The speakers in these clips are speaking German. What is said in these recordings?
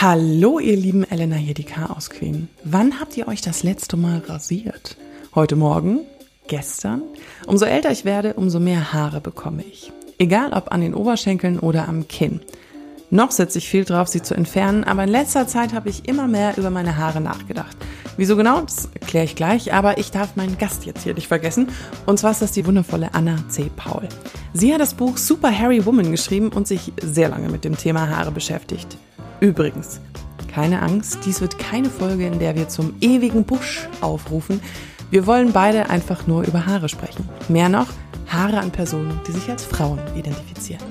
Hallo, ihr lieben Elena hier, die Chaos Queen. Wann habt ihr euch das letzte Mal rasiert? Heute Morgen? Gestern? Umso älter ich werde, umso mehr Haare bekomme ich. Egal ob an den Oberschenkeln oder am Kinn. Noch setze ich viel drauf, sie zu entfernen, aber in letzter Zeit habe ich immer mehr über meine Haare nachgedacht. Wieso genau, das erkläre ich gleich, aber ich darf meinen Gast jetzt hier nicht vergessen. Und zwar ist das die wundervolle Anna C. Paul. Sie hat das Buch Super Harry Woman geschrieben und sich sehr lange mit dem Thema Haare beschäftigt. Übrigens, keine Angst, dies wird keine Folge, in der wir zum ewigen Busch aufrufen. Wir wollen beide einfach nur über Haare sprechen. Mehr noch, Haare an Personen, die sich als Frauen identifizieren.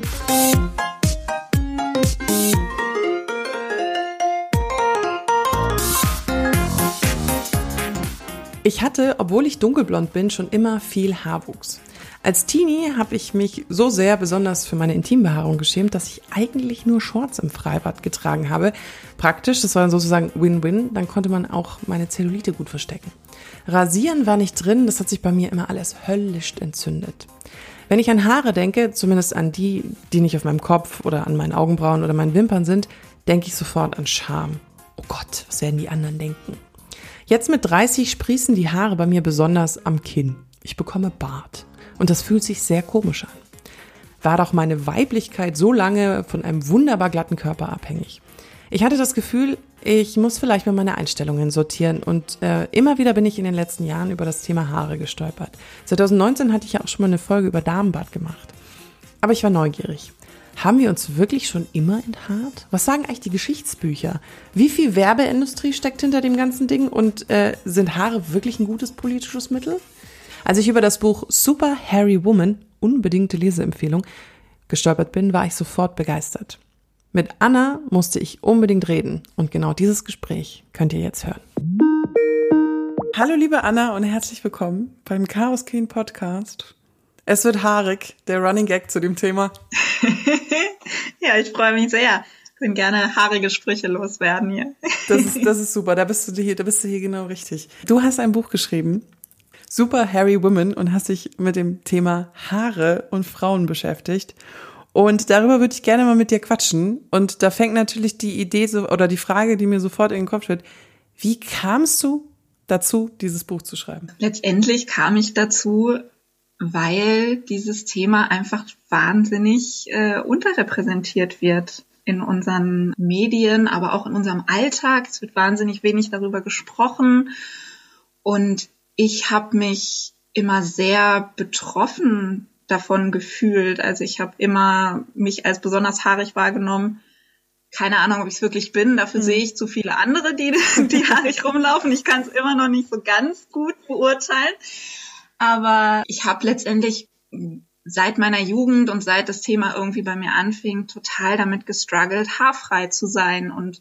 Ich hatte, obwohl ich dunkelblond bin, schon immer viel Haarwuchs. Als Teenie habe ich mich so sehr besonders für meine Intimbehaarung geschämt, dass ich eigentlich nur Shorts im Freibad getragen habe. Praktisch, das war dann sozusagen Win-Win, dann konnte man auch meine Zellulite gut verstecken. Rasieren war nicht drin, das hat sich bei mir immer alles höllisch entzündet. Wenn ich an Haare denke, zumindest an die, die nicht auf meinem Kopf oder an meinen Augenbrauen oder meinen Wimpern sind, denke ich sofort an Scham. Oh Gott, was werden die anderen denken? Jetzt mit 30 sprießen die Haare bei mir besonders am Kinn. Ich bekomme Bart. Und das fühlt sich sehr komisch an. War doch meine Weiblichkeit so lange von einem wunderbar glatten Körper abhängig. Ich hatte das Gefühl, ich muss vielleicht mal meine Einstellungen sortieren und äh, immer wieder bin ich in den letzten Jahren über das Thema Haare gestolpert. 2019 hatte ich ja auch schon mal eine Folge über Damenbart gemacht. Aber ich war neugierig. Haben wir uns wirklich schon immer enthaart? Was sagen eigentlich die Geschichtsbücher? Wie viel Werbeindustrie steckt hinter dem ganzen Ding und äh, sind Haare wirklich ein gutes politisches Mittel? Als ich über das Buch Super Harry Woman, unbedingte Leseempfehlung, gestolpert bin, war ich sofort begeistert. Mit Anna musste ich unbedingt reden und genau dieses Gespräch könnt ihr jetzt hören. Hallo liebe Anna und herzlich willkommen beim Chaos Queen Podcast. Es wird haarig, der Running Gag zu dem Thema. ja, ich freue mich sehr. Ich können gerne haarige Sprüche loswerden hier. das ist, das ist super, da bist du hier, da bist du hier genau richtig. Du hast ein Buch geschrieben, Super Harry Woman und hast dich mit dem Thema Haare und Frauen beschäftigt. Und darüber würde ich gerne mal mit dir quatschen. Und da fängt natürlich die Idee so, oder die Frage, die mir sofort in den Kopf wird. Wie kamst du dazu, dieses Buch zu schreiben? Letztendlich kam ich dazu, weil dieses Thema einfach wahnsinnig äh, unterrepräsentiert wird in unseren Medien, aber auch in unserem Alltag. Es wird wahnsinnig wenig darüber gesprochen. Und ich habe mich immer sehr betroffen davon gefühlt. Also ich habe immer mich als besonders haarig wahrgenommen. Keine Ahnung, ob ich es wirklich bin. Dafür mhm. sehe ich zu viele andere, die, die haarig rumlaufen. Ich kann es immer noch nicht so ganz gut beurteilen. Aber ich habe letztendlich seit meiner Jugend und seit das Thema irgendwie bei mir anfing, total damit gestruggelt, haarfrei zu sein und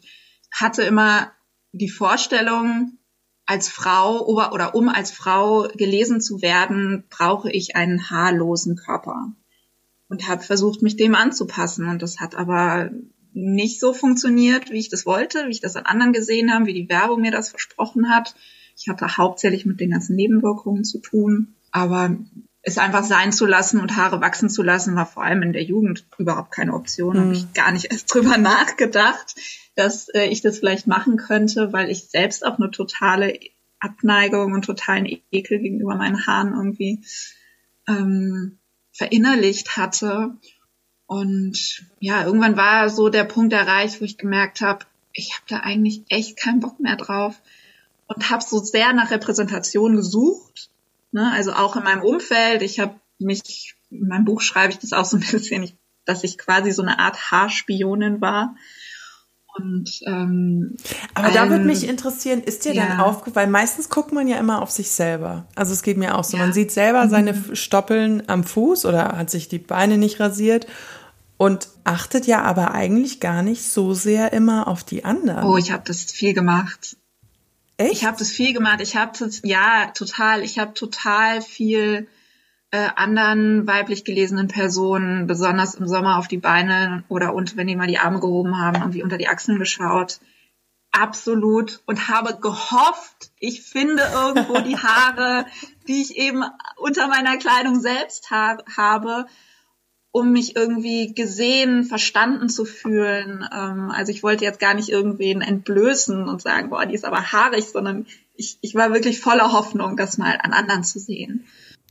hatte immer die Vorstellung, als Frau oder, um als Frau gelesen zu werden, brauche ich einen haarlosen Körper. Und habe versucht, mich dem anzupassen. Und das hat aber nicht so funktioniert, wie ich das wollte, wie ich das an anderen gesehen habe, wie die Werbung mir das versprochen hat. Ich hatte hauptsächlich mit den ganzen Nebenwirkungen zu tun. Aber es einfach sein zu lassen und Haare wachsen zu lassen, war vor allem in der Jugend überhaupt keine Option. Mhm. Habe ich gar nicht erst drüber nachgedacht dass äh, ich das vielleicht machen könnte, weil ich selbst auch eine totale Abneigung und totalen Ekel gegenüber meinen Haaren irgendwie ähm, verinnerlicht hatte. Und ja, irgendwann war so der Punkt erreicht, wo ich gemerkt habe, ich habe da eigentlich echt keinen Bock mehr drauf und habe so sehr nach Repräsentation gesucht. Ne? Also auch in meinem Umfeld. Ich habe mich, in meinem Buch schreibe ich das auch so ein bisschen, dass ich quasi so eine Art Haarspionin war und, ähm, Aber da würde mich interessieren, ist dir ja. dann aufgefallen, weil meistens guckt man ja immer auf sich selber. Also es geht mir auch so, ja. man sieht selber mhm. seine Stoppeln am Fuß oder hat sich die Beine nicht rasiert und achtet ja aber eigentlich gar nicht so sehr immer auf die anderen. Oh, ich habe das viel gemacht. Echt? Ich habe das viel gemacht. Ich habe ja total. Ich habe total viel äh, anderen weiblich gelesenen Personen, besonders im Sommer auf die Beine oder und wenn die mal die Arme gehoben haben, irgendwie unter die Achseln geschaut. Absolut. Und habe gehofft, ich finde irgendwo die Haare, die ich eben unter meiner Kleidung selbst ha habe. Um mich irgendwie gesehen, verstanden zu fühlen. Ähm, also ich wollte jetzt gar nicht irgendwen entblößen und sagen, boah, die ist aber haarig, sondern ich, ich war wirklich voller Hoffnung, das mal an anderen zu sehen.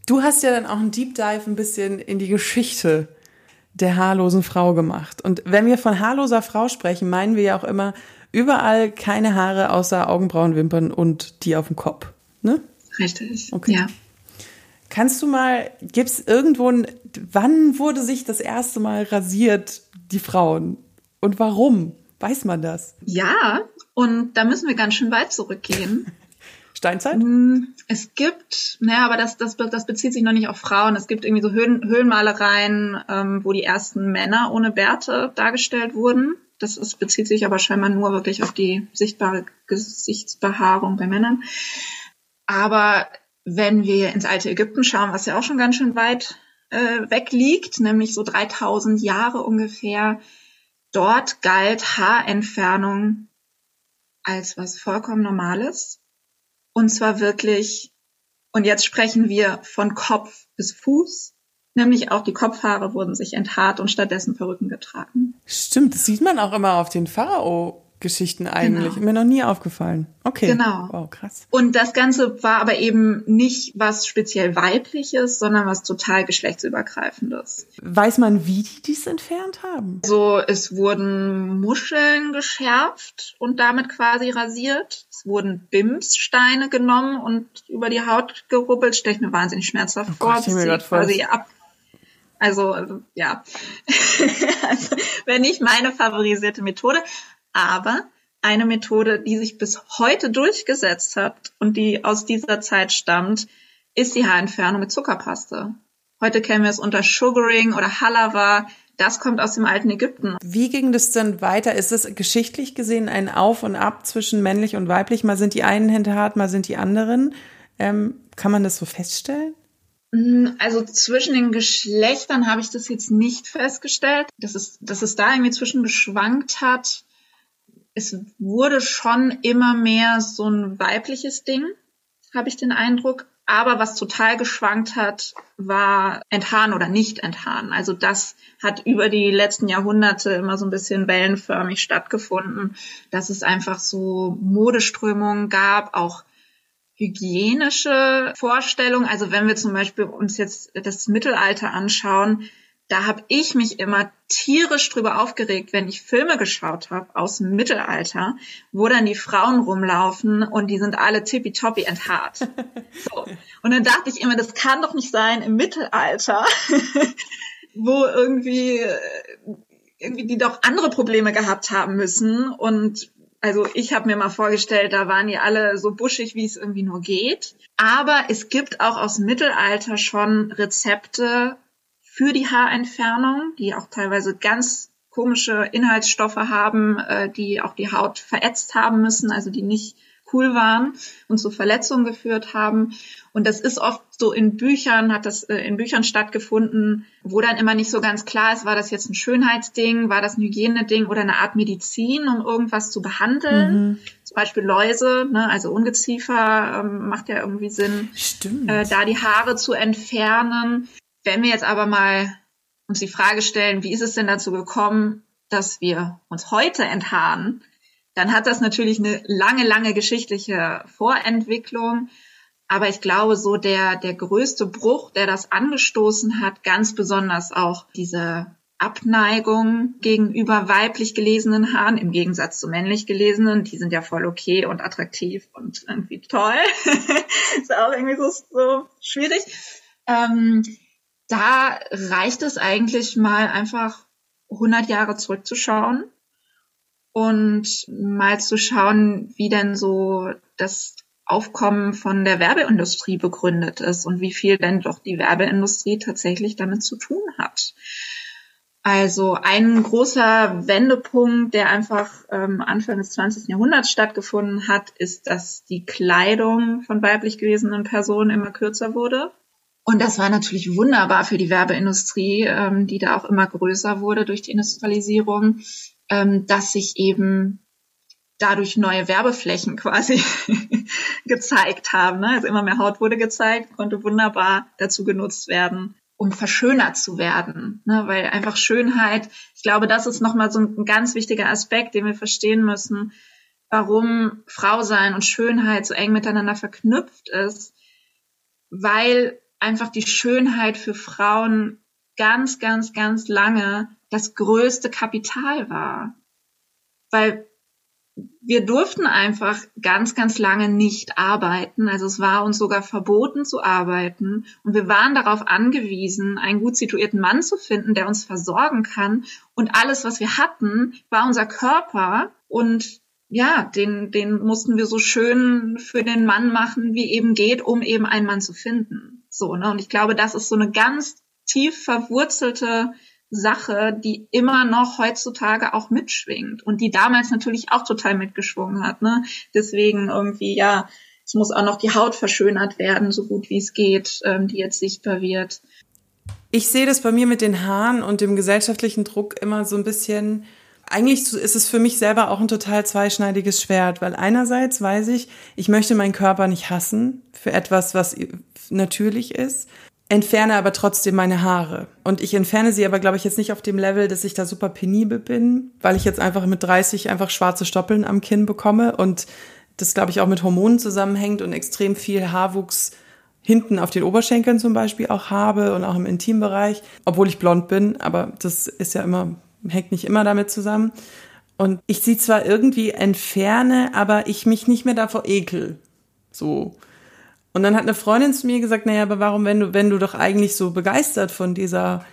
Du hast ja dann auch einen Deep Dive ein bisschen in die Geschichte der haarlosen Frau gemacht. Und wenn wir von haarloser Frau sprechen, meinen wir ja auch immer überall keine Haare außer Augenbrauen, Wimpern und die auf dem Kopf. Ne? Richtig. Okay. Ja. Kannst du mal, gibt es irgendwo, ein, wann wurde sich das erste Mal rasiert, die Frauen? Und warum? Weiß man das? Ja, und da müssen wir ganz schön weit zurückgehen. Steinzeit? Mm, es gibt, naja, aber das, das, das bezieht sich noch nicht auf Frauen. Es gibt irgendwie so Höhlen, Höhlenmalereien, ähm, wo die ersten Männer ohne Bärte dargestellt wurden. Das ist, bezieht sich aber scheinbar nur wirklich auf die sichtbare Gesichtsbehaarung bei Männern. Aber wenn wir ins alte Ägypten schauen, was ja auch schon ganz schön weit äh, weg liegt, nämlich so 3000 Jahre ungefähr, dort galt Haarentfernung als was vollkommen Normales. Und zwar wirklich, und jetzt sprechen wir von Kopf bis Fuß, nämlich auch die Kopfhaare wurden sich enthaart und stattdessen Perücken getragen. Stimmt, das sieht man auch immer auf den Pharao Geschichten eigentlich. Genau. Mir noch nie aufgefallen. Okay. Genau. Wow, krass. Und das Ganze war aber eben nicht was speziell weibliches, sondern was total geschlechtsübergreifendes. Weiß man, wie die dies entfernt haben? So, es wurden Muscheln geschärft und damit quasi rasiert. Es wurden Bimssteine genommen und über die Haut gerubbelt. Stelle ich mir wahnsinnig schmerzhaft oh vor. Gott, ich quasi ab also, ja, also, wenn nicht meine favorisierte Methode. Aber eine Methode, die sich bis heute durchgesetzt hat und die aus dieser Zeit stammt, ist die Haarentfernung mit Zuckerpaste. Heute kennen wir es unter Sugaring oder Halava. Das kommt aus dem alten Ägypten. Wie ging das denn weiter? Ist es geschichtlich gesehen ein Auf und Ab zwischen männlich und weiblich? Mal sind die einen Hände hart, mal sind die anderen. Ähm, kann man das so feststellen? Mm, also zwischen den Geschlechtern habe ich das jetzt nicht festgestellt, dass es, dass es da irgendwie zwischen geschwankt hat es wurde schon immer mehr so ein weibliches Ding, habe ich den Eindruck. Aber was total geschwankt hat, war enthaaren oder nicht enthaaren. Also das hat über die letzten Jahrhunderte immer so ein bisschen wellenförmig stattgefunden, dass es einfach so Modeströmungen gab, auch hygienische Vorstellungen. Also wenn wir zum Beispiel uns jetzt das Mittelalter anschauen, da habe ich mich immer tierisch drüber aufgeregt, wenn ich Filme geschaut habe aus dem Mittelalter, wo dann die Frauen rumlaufen und die sind alle tippitoppi enthaart. So. Und dann dachte ich immer, das kann doch nicht sein im Mittelalter, wo irgendwie, irgendwie die doch andere Probleme gehabt haben müssen. Und also ich habe mir mal vorgestellt, da waren die alle so buschig, wie es irgendwie nur geht. Aber es gibt auch aus dem Mittelalter schon Rezepte, für die Haarentfernung, die auch teilweise ganz komische Inhaltsstoffe haben, äh, die auch die Haut verätzt haben müssen, also die nicht cool waren und zu Verletzungen geführt haben. Und das ist oft so in Büchern, hat das äh, in Büchern stattgefunden, wo dann immer nicht so ganz klar ist, war das jetzt ein Schönheitsding, war das ein Hygieneding oder eine Art Medizin, um irgendwas zu behandeln. Mhm. Zum Beispiel Läuse, ne, also Ungeziefer ähm, macht ja irgendwie Sinn, Stimmt. Äh, da die Haare zu entfernen. Wenn wir jetzt aber mal uns die Frage stellen, wie ist es denn dazu gekommen, dass wir uns heute enthaaren, dann hat das natürlich eine lange, lange geschichtliche Vorentwicklung. Aber ich glaube, so der, der größte Bruch, der das angestoßen hat, ganz besonders auch diese Abneigung gegenüber weiblich gelesenen Haaren im Gegensatz zu männlich gelesenen. Die sind ja voll okay und attraktiv und irgendwie toll. ist auch irgendwie so, so schwierig. Ähm, da reicht es eigentlich mal einfach 100 Jahre zurückzuschauen und mal zu schauen, wie denn so das Aufkommen von der Werbeindustrie begründet ist und wie viel denn doch die Werbeindustrie tatsächlich damit zu tun hat. Also ein großer Wendepunkt, der einfach ähm, Anfang des 20. Jahrhunderts stattgefunden hat, ist, dass die Kleidung von weiblich gelesenen Personen immer kürzer wurde. Und das war natürlich wunderbar für die Werbeindustrie, ähm, die da auch immer größer wurde durch die Industrialisierung, ähm, dass sich eben dadurch neue Werbeflächen quasi gezeigt haben. Ne? Also immer mehr Haut wurde gezeigt, konnte wunderbar dazu genutzt werden, um verschönert zu werden, ne? weil einfach Schönheit, ich glaube, das ist nochmal so ein ganz wichtiger Aspekt, den wir verstehen müssen, warum Frau sein und Schönheit so eng miteinander verknüpft ist, weil einfach die Schönheit für Frauen ganz, ganz, ganz lange das größte Kapital war. Weil wir durften einfach ganz, ganz lange nicht arbeiten. Also es war uns sogar verboten zu arbeiten. Und wir waren darauf angewiesen, einen gut situierten Mann zu finden, der uns versorgen kann. Und alles, was wir hatten, war unser Körper. Und ja, den, den mussten wir so schön für den Mann machen, wie eben geht, um eben einen Mann zu finden. So, ne? Und ich glaube, das ist so eine ganz tief verwurzelte Sache, die immer noch heutzutage auch mitschwingt und die damals natürlich auch total mitgeschwungen hat. Ne? Deswegen irgendwie, ja, es muss auch noch die Haut verschönert werden, so gut wie es geht, ähm, die jetzt sichtbar wird. Ich sehe das bei mir mit den Haaren und dem gesellschaftlichen Druck immer so ein bisschen. Eigentlich ist es für mich selber auch ein total zweischneidiges Schwert, weil einerseits weiß ich, ich möchte meinen Körper nicht hassen für etwas, was natürlich ist entferne aber trotzdem meine Haare. Und ich entferne sie aber, glaube ich, jetzt nicht auf dem Level, dass ich da super penibel bin, weil ich jetzt einfach mit 30 einfach schwarze Stoppeln am Kinn bekomme und das, glaube ich, auch mit Hormonen zusammenhängt und extrem viel Haarwuchs hinten auf den Oberschenkeln zum Beispiel auch habe und auch im Intimbereich, obwohl ich blond bin, aber das ist ja immer, hängt nicht immer damit zusammen. Und ich sie zwar irgendwie entferne, aber ich mich nicht mehr davor ekel. So. Und dann hat eine Freundin zu mir gesagt, naja, aber warum, wenn du, wenn du doch eigentlich so begeistert von dieser,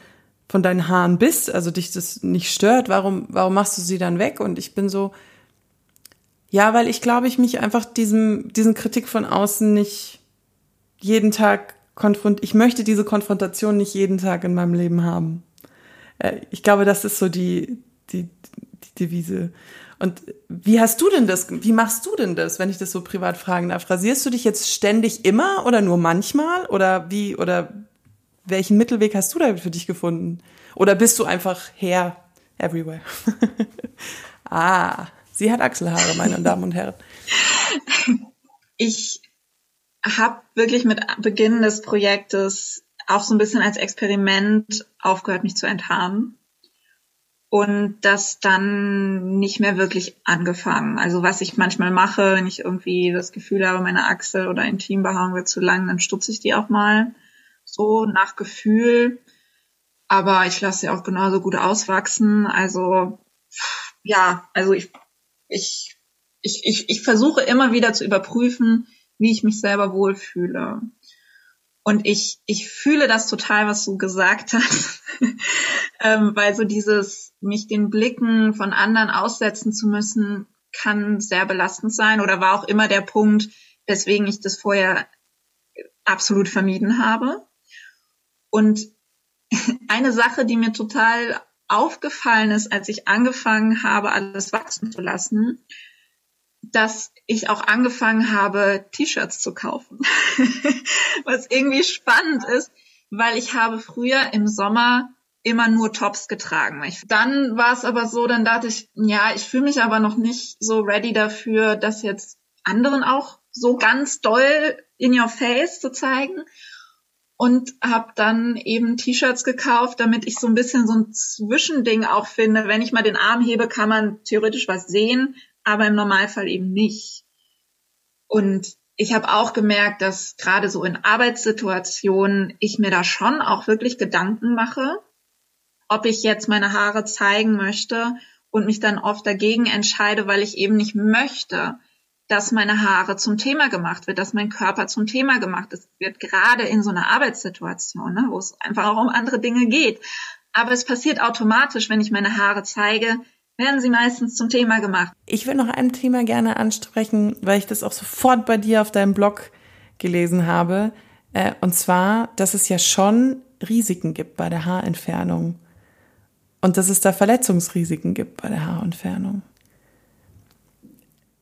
von deinen Haaren bist, also dich das nicht stört, warum, warum machst du sie dann weg? Und ich bin so, ja, weil ich glaube, ich mich einfach diesem, diesen Kritik von außen nicht jeden Tag konfront, ich möchte diese Konfrontation nicht jeden Tag in meinem Leben haben. Äh, ich glaube, das ist so die, die, die Devise. Und wie hast du denn das, wie machst du denn das, wenn ich das so privat fragen darf? Rasierst du dich jetzt ständig immer oder nur manchmal? Oder wie, oder welchen Mittelweg hast du da für dich gefunden? Oder bist du einfach her everywhere? ah, sie hat Achselhaare, meine Damen und Herren. Ich habe wirklich mit Beginn des Projektes auch so ein bisschen als Experiment aufgehört, mich zu enthaaren und das dann nicht mehr wirklich angefangen. Also was ich manchmal mache, wenn ich irgendwie das Gefühl habe, meine Achsel oder Intimbehaarung wird zu lang, dann stutze ich die auch mal so nach Gefühl. Aber ich lasse sie auch genauso gut auswachsen. Also ja, also ich, ich, ich, ich, ich versuche immer wieder zu überprüfen, wie ich mich selber wohlfühle. Und ich, ich fühle das total, was du gesagt hast, ähm, weil so dieses, mich den Blicken von anderen aussetzen zu müssen, kann sehr belastend sein oder war auch immer der Punkt, weswegen ich das vorher absolut vermieden habe. Und eine Sache, die mir total aufgefallen ist, als ich angefangen habe, alles wachsen zu lassen, dass ich auch angefangen habe, T-Shirts zu kaufen. Was irgendwie spannend ist, weil ich habe früher im Sommer immer nur Tops getragen. dann war es aber so, dann dachte ich, ja, ich fühle mich aber noch nicht so ready dafür, das jetzt anderen auch so ganz doll in your face zu zeigen und habe dann eben T-Shirts gekauft, damit ich so ein bisschen so ein Zwischending auch finde. Wenn ich mal den Arm hebe, kann man theoretisch was sehen, aber im Normalfall eben nicht. Und ich habe auch gemerkt, dass gerade so in Arbeitssituationen ich mir da schon auch wirklich Gedanken mache, ob ich jetzt meine Haare zeigen möchte und mich dann oft dagegen entscheide, weil ich eben nicht möchte, dass meine Haare zum Thema gemacht wird, dass mein Körper zum Thema gemacht wird, gerade in so einer Arbeitssituation, ne, wo es einfach auch um andere Dinge geht. Aber es passiert automatisch, wenn ich meine Haare zeige, werden sie meistens zum Thema gemacht. Ich will noch ein Thema gerne ansprechen, weil ich das auch sofort bei dir auf deinem Blog gelesen habe. Äh, und zwar, dass es ja schon Risiken gibt bei der Haarentfernung. Und dass es da Verletzungsrisiken gibt bei der Haarentfernung.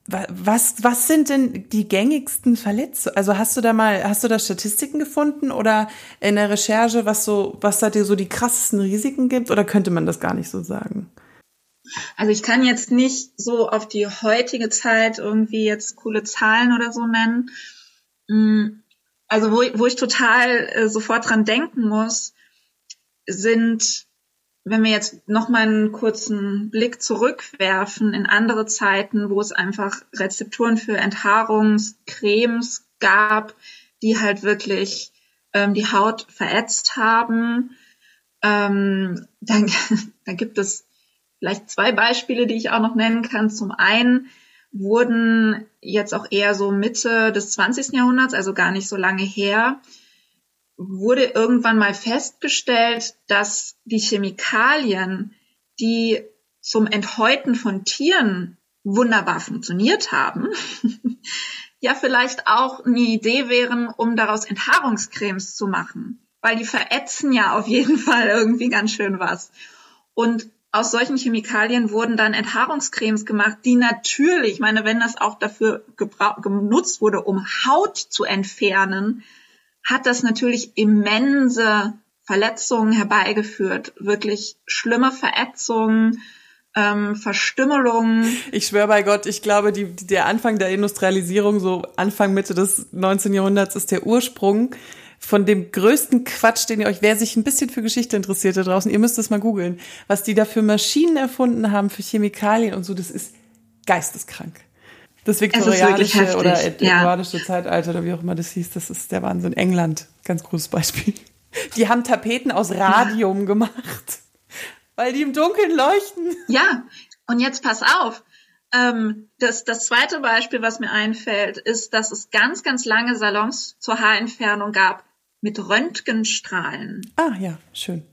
Was, was sind denn die gängigsten Verletzungen? Also hast du da mal, hast du da Statistiken gefunden oder in der Recherche, was so, was da dir so die krassesten Risiken gibt? Oder könnte man das gar nicht so sagen? Also ich kann jetzt nicht so auf die heutige Zeit irgendwie jetzt coole Zahlen oder so nennen. Mm, also wo, wo ich total äh, sofort dran denken muss, sind, wenn wir jetzt noch mal einen kurzen Blick zurückwerfen in andere Zeiten, wo es einfach Rezepturen für Enthaarungscremes gab, die halt wirklich ähm, die Haut verätzt haben, ähm, dann, dann gibt es vielleicht zwei Beispiele, die ich auch noch nennen kann. Zum einen wurden jetzt auch eher so Mitte des 20. Jahrhunderts, also gar nicht so lange her, wurde irgendwann mal festgestellt, dass die Chemikalien, die zum Enthäuten von Tieren wunderbar funktioniert haben, ja vielleicht auch eine Idee wären, um daraus Enthaarungscremes zu machen, weil die verätzen ja auf jeden Fall irgendwie ganz schön was. Und aus solchen Chemikalien wurden dann Enthaarungscremes gemacht, die natürlich, ich meine, wenn das auch dafür genutzt wurde, um Haut zu entfernen, hat das natürlich immense Verletzungen herbeigeführt, wirklich schlimme Verätzungen, ähm, Verstümmelungen. Ich schwöre bei Gott, ich glaube, die, der Anfang der Industrialisierung, so Anfang Mitte des 19. Jahrhunderts, ist der Ursprung von dem größten Quatsch, den ihr euch, wer sich ein bisschen für Geschichte interessiert da draußen, ihr müsst das mal googeln, was die da für Maschinen erfunden haben, für Chemikalien und so, das ist geisteskrank. Das viktorianische oder eduardische ja. Zeitalter oder wie auch immer das hieß, das ist der Wahnsinn. England, ganz großes Beispiel. Die haben Tapeten aus Radium gemacht, weil die im Dunkeln leuchten. Ja, und jetzt pass auf. Ähm, das, das zweite Beispiel, was mir einfällt, ist, dass es ganz, ganz lange Salons zur Haarentfernung gab, mit Röntgenstrahlen. Ah ja, schön.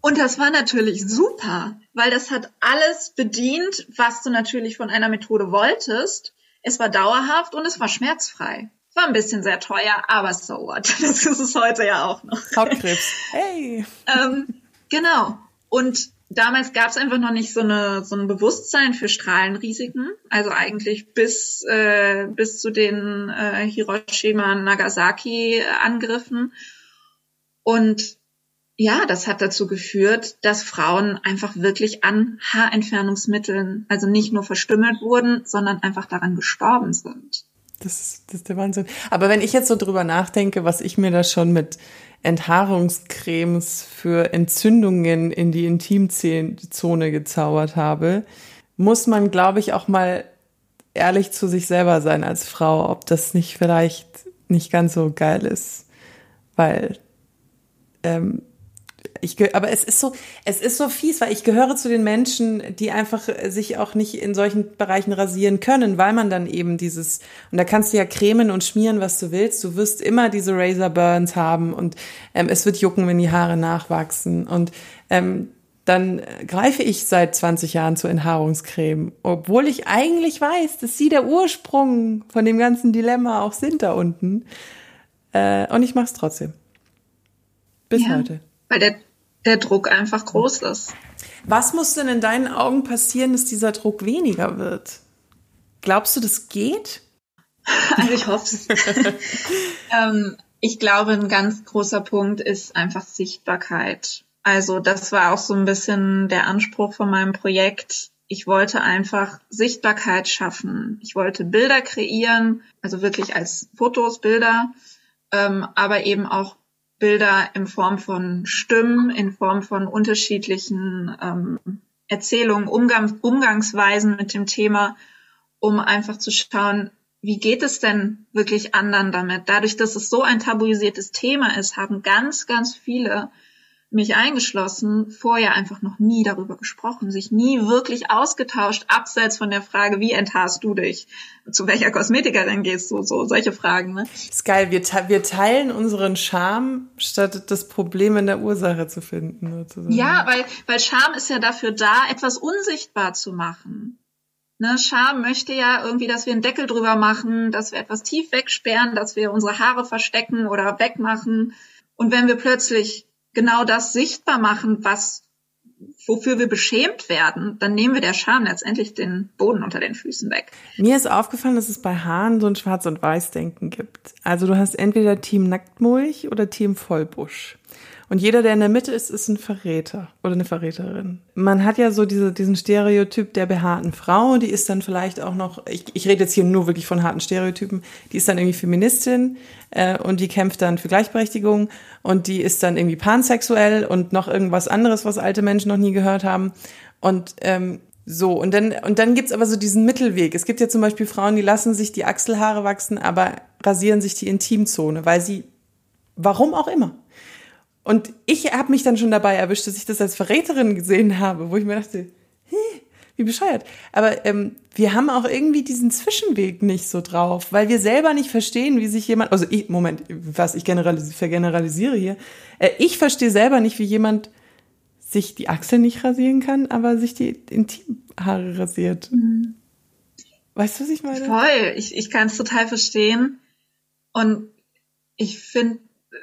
Und das war natürlich super, weil das hat alles bedient, was du natürlich von einer Methode wolltest. Es war dauerhaft und es war schmerzfrei. War ein bisschen sehr teuer, aber so what. Das ist es heute ja auch noch. Hautkrebs. Hey. ähm, genau. Und damals gab es einfach noch nicht so, eine, so ein Bewusstsein für Strahlenrisiken. Also eigentlich bis, äh, bis zu den äh, Hiroshima-Nagasaki-Angriffen. Und ja, das hat dazu geführt, dass Frauen einfach wirklich an Haarentfernungsmitteln, also nicht nur verstümmelt wurden, sondern einfach daran gestorben sind. Das ist, das ist der Wahnsinn. Aber wenn ich jetzt so drüber nachdenke, was ich mir da schon mit Enthaarungscremes für Entzündungen in die Intimzone gezaubert habe, muss man, glaube ich, auch mal ehrlich zu sich selber sein als Frau, ob das nicht vielleicht nicht ganz so geil ist. Weil ähm, ich, aber es ist so, es ist so fies, weil ich gehöre zu den Menschen, die einfach sich auch nicht in solchen Bereichen rasieren können, weil man dann eben dieses, und da kannst du ja cremen und schmieren, was du willst. Du wirst immer diese Razor Burns haben und ähm, es wird jucken, wenn die Haare nachwachsen. Und ähm, dann greife ich seit 20 Jahren zur Enthaarungscreme, obwohl ich eigentlich weiß, dass sie der Ursprung von dem ganzen Dilemma auch sind da unten. Äh, und ich mache es trotzdem. Bis ja, heute. Weil der der Druck einfach groß ist. Was muss denn in deinen Augen passieren, dass dieser Druck weniger wird? Glaubst du, das geht? Also ich hoffe es. ähm, ich glaube, ein ganz großer Punkt ist einfach Sichtbarkeit. Also das war auch so ein bisschen der Anspruch von meinem Projekt. Ich wollte einfach Sichtbarkeit schaffen. Ich wollte Bilder kreieren, also wirklich als Fotos, Bilder, ähm, aber eben auch Bilder in Form von Stimmen, in Form von unterschiedlichen ähm, Erzählungen, Umgang, Umgangsweisen mit dem Thema, um einfach zu schauen, wie geht es denn wirklich anderen damit? Dadurch, dass es so ein tabuisiertes Thema ist, haben ganz, ganz viele mich eingeschlossen, vorher einfach noch nie darüber gesprochen, sich nie wirklich ausgetauscht, abseits von der Frage, wie enthaarst du dich? Zu welcher Kosmetikerin gehst du? So, solche Fragen, ne? ist geil. Wir, wir teilen unseren Charme, statt das Problem in der Ursache zu finden, sozusagen. Ja, weil, weil Charme ist ja dafür da, etwas unsichtbar zu machen. Ne, Scham möchte ja irgendwie, dass wir einen Deckel drüber machen, dass wir etwas tief wegsperren, dass wir unsere Haare verstecken oder wegmachen. Und wenn wir plötzlich genau das sichtbar machen, was wofür wir beschämt werden, dann nehmen wir der Scham letztendlich den Boden unter den Füßen weg. Mir ist aufgefallen, dass es bei Haaren so ein Schwarz- und Weiß-Denken gibt. Also du hast entweder Team Nacktmulch oder Team Vollbusch. Und jeder, der in der Mitte ist, ist ein Verräter oder eine Verräterin. Man hat ja so diese, diesen Stereotyp der behaarten Frau, die ist dann vielleicht auch noch, ich, ich rede jetzt hier nur wirklich von harten Stereotypen, die ist dann irgendwie Feministin äh, und die kämpft dann für Gleichberechtigung und die ist dann irgendwie pansexuell und noch irgendwas anderes, was alte Menschen noch nie gehört haben. Und ähm, so, und dann, und dann gibt's aber so diesen Mittelweg. Es gibt ja zum Beispiel Frauen, die lassen sich die Achselhaare wachsen, aber rasieren sich die Intimzone, weil sie, warum auch immer. Und ich habe mich dann schon dabei erwischt, dass ich das als Verräterin gesehen habe, wo ich mir dachte, wie bescheuert. Aber ähm, wir haben auch irgendwie diesen Zwischenweg nicht so drauf, weil wir selber nicht verstehen, wie sich jemand, also ich, Moment, was ich generalisiere, vergeneralisiere hier, äh, ich verstehe selber nicht, wie jemand sich die Achsel nicht rasieren kann, aber sich die Intimhaare rasiert. Mhm. Weißt du, was ich meine? Voll, ich, ich kann es total verstehen. Und ich finde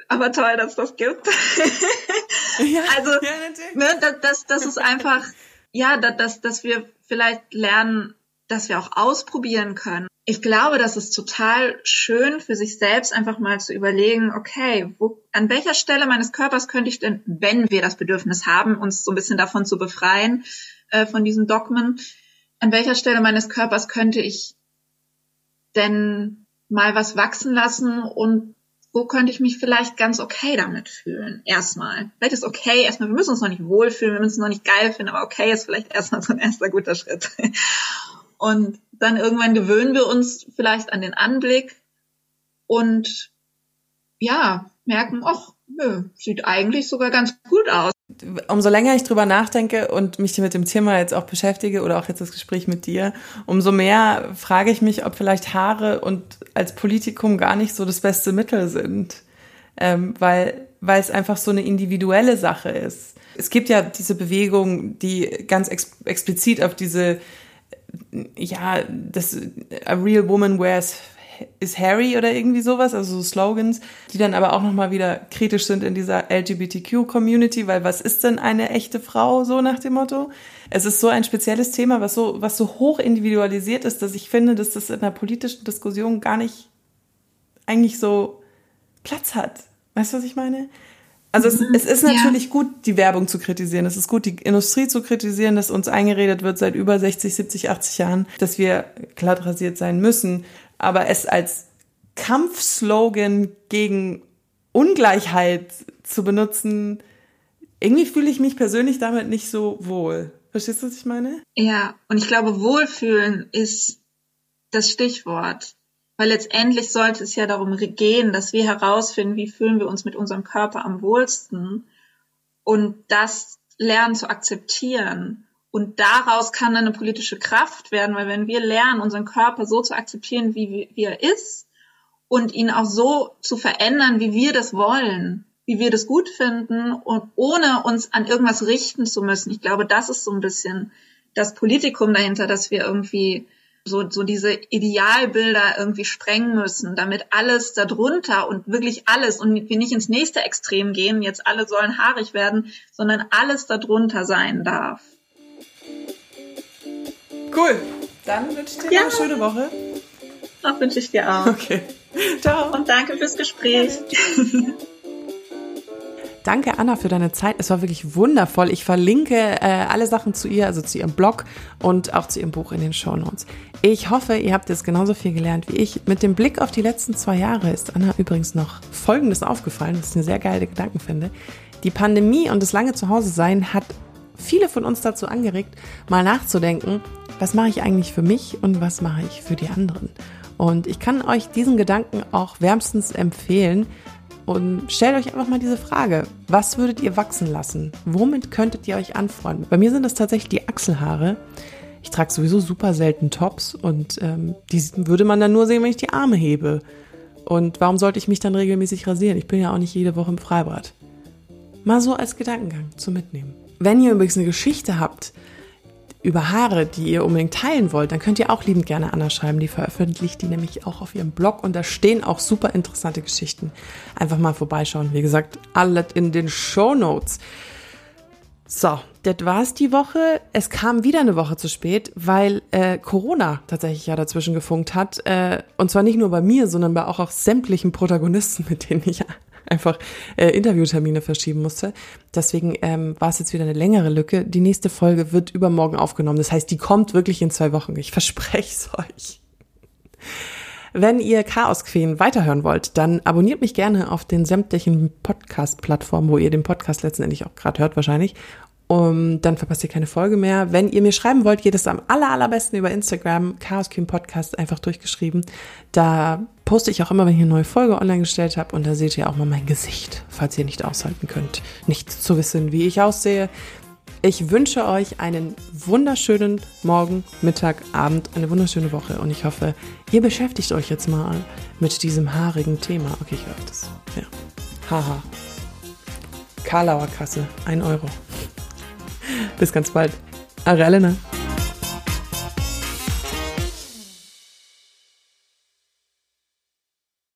aber toll, dass das gibt. ja, also, ja, ne, das, das, das ist einfach, ja, dass, dass wir vielleicht lernen, dass wir auch ausprobieren können ich glaube, das ist total schön für sich selbst einfach mal zu überlegen, okay, wo, an welcher Stelle meines Körpers könnte ich denn, wenn wir das Bedürfnis haben, uns so ein bisschen davon zu befreien, äh, von diesen Dogmen, an welcher Stelle meines Körpers könnte ich denn mal was wachsen lassen und wo könnte ich mich vielleicht ganz okay damit fühlen? Erstmal. Vielleicht ist okay, erstmal, wir müssen uns noch nicht wohlfühlen, wir müssen uns noch nicht geil finden, aber okay ist vielleicht erstmal so ein erster guter Schritt. Und dann irgendwann gewöhnen wir uns vielleicht an den Anblick und ja, merken, ach, nö, sieht eigentlich sogar ganz gut aus. Umso länger ich drüber nachdenke und mich mit dem Thema jetzt auch beschäftige oder auch jetzt das Gespräch mit dir, umso mehr frage ich mich, ob vielleicht Haare und als Politikum gar nicht so das beste Mittel sind, ähm, weil, weil es einfach so eine individuelle Sache ist. Es gibt ja diese Bewegung, die ganz ex explizit auf diese ja, das A Real Woman Wears is Harry oder irgendwie sowas, also so Slogans, die dann aber auch nochmal wieder kritisch sind in dieser LGBTQ-Community, weil was ist denn eine echte Frau, so nach dem Motto? Es ist so ein spezielles Thema, was so, was so hoch individualisiert ist, dass ich finde, dass das in einer politischen Diskussion gar nicht eigentlich so Platz hat. Weißt du, was ich meine? Also es, es ist natürlich ja. gut, die Werbung zu kritisieren. Es ist gut, die Industrie zu kritisieren, dass uns eingeredet wird seit über 60, 70, 80 Jahren, dass wir glatt rasiert sein müssen. Aber es als Kampfslogan gegen Ungleichheit zu benutzen, irgendwie fühle ich mich persönlich damit nicht so wohl. Verstehst du, was ich meine? Ja, und ich glaube, Wohlfühlen ist das Stichwort. Weil letztendlich sollte es ja darum gehen, dass wir herausfinden, wie fühlen wir uns mit unserem Körper am wohlsten und das lernen zu akzeptieren. Und daraus kann dann eine politische Kraft werden, weil wenn wir lernen, unseren Körper so zu akzeptieren, wie, wie er ist und ihn auch so zu verändern, wie wir das wollen, wie wir das gut finden und ohne uns an irgendwas richten zu müssen. Ich glaube, das ist so ein bisschen das Politikum dahinter, dass wir irgendwie so, so diese Idealbilder irgendwie sprengen müssen, damit alles darunter und wirklich alles und wir nicht ins nächste Extrem gehen, jetzt alle sollen haarig werden, sondern alles darunter sein darf. Cool. Dann wünsche ich dir ja. eine schöne Woche. Auch wünsche ich dir auch. Okay. Ciao. Und danke fürs Gespräch. Danke, Anna, für deine Zeit. Es war wirklich wundervoll. Ich verlinke äh, alle Sachen zu ihr, also zu ihrem Blog und auch zu ihrem Buch in den Show Notes. Ich hoffe, ihr habt jetzt genauso viel gelernt wie ich. Mit dem Blick auf die letzten zwei Jahre ist Anna übrigens noch Folgendes aufgefallen, was ich eine sehr geile Gedanken finde. Die Pandemie und das lange Zuhause sein hat viele von uns dazu angeregt, mal nachzudenken, was mache ich eigentlich für mich und was mache ich für die anderen. Und ich kann euch diesen Gedanken auch wärmstens empfehlen, und stellt euch einfach mal diese Frage. Was würdet ihr wachsen lassen? Womit könntet ihr euch anfreunden? Bei mir sind das tatsächlich die Achselhaare. Ich trage sowieso super selten Tops und ähm, die würde man dann nur sehen, wenn ich die Arme hebe. Und warum sollte ich mich dann regelmäßig rasieren? Ich bin ja auch nicht jede Woche im Freibad. Mal so als Gedankengang zum Mitnehmen. Wenn ihr übrigens eine Geschichte habt, über Haare, die ihr unbedingt teilen wollt, dann könnt ihr auch liebend gerne Anna schreiben. Die veröffentlicht die nämlich auch auf ihrem Blog und da stehen auch super interessante Geschichten. Einfach mal vorbeischauen. Wie gesagt, alles in den Show Notes. So, das war's die Woche. Es kam wieder eine Woche zu spät, weil äh, Corona tatsächlich ja dazwischen gefunkt hat. Äh, und zwar nicht nur bei mir, sondern bei auch, auch sämtlichen Protagonisten, mit denen ich einfach äh, Interviewtermine verschieben musste. Deswegen ähm, war es jetzt wieder eine längere Lücke. Die nächste Folge wird übermorgen aufgenommen. Das heißt, die kommt wirklich in zwei Wochen. Ich verspreche es euch. Wenn ihr Chaos Queen weiterhören wollt, dann abonniert mich gerne auf den sämtlichen Podcast-Plattformen, wo ihr den Podcast letztendlich auch gerade hört wahrscheinlich. Um, dann verpasst ihr keine Folge mehr. Wenn ihr mir schreiben wollt, geht es am aller, allerbesten über Instagram, Chaos Queen Podcast, einfach durchgeschrieben. Da poste ich auch immer, wenn ich eine neue Folge online gestellt habe. Und da seht ihr auch mal mein Gesicht, falls ihr nicht aushalten könnt, nicht zu wissen, wie ich aussehe. Ich wünsche euch einen wunderschönen Morgen, Mittag, Abend, eine wunderschöne Woche und ich hoffe, ihr beschäftigt euch jetzt mal mit diesem haarigen Thema. Okay, ich höre das. Ja. Haha. Karlauer Kasse, ein Euro. Bis ganz bald. Eure Elena.